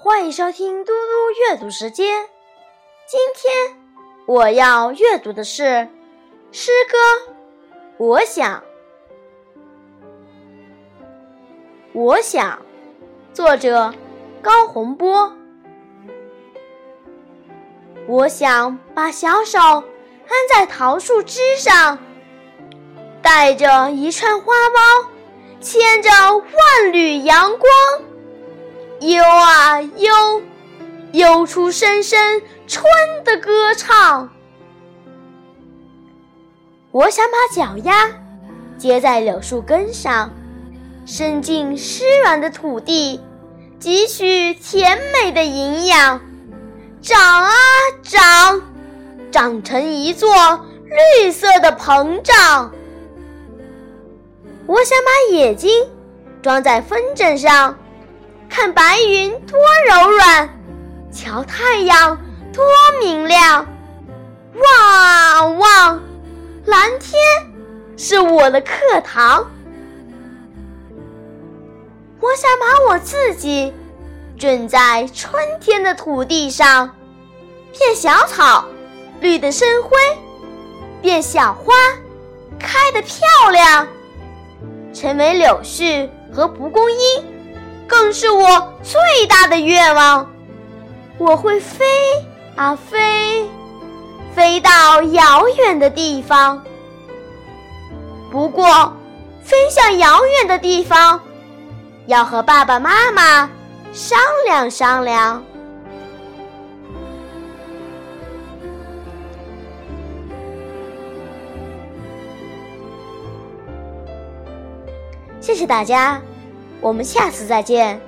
欢迎收听嘟嘟阅读时间。今天我要阅读的是诗歌《我想》，我想，作者高洪波。我想把小手安在桃树枝上，带着一串花苞，牵着万缕阳光。悠啊悠，悠出声声春的歌唱。我想把脚丫接在柳树根上，伸进湿软的土地，汲取甜美的营养，长啊长，长成一座绿色的膨胀。我想把眼睛装在风筝上。看白云多柔软，瞧太阳多明亮。望望，蓝天是我的课堂。我想把我自己种在春天的土地上，变小草，绿得生辉；变小花，开得漂亮，成为柳絮和蒲公英。更是我最大的愿望。我会飞啊飞，飞到遥远的地方。不过，飞向遥远的地方，要和爸爸妈妈商量商量。谢谢大家。我们下次再见。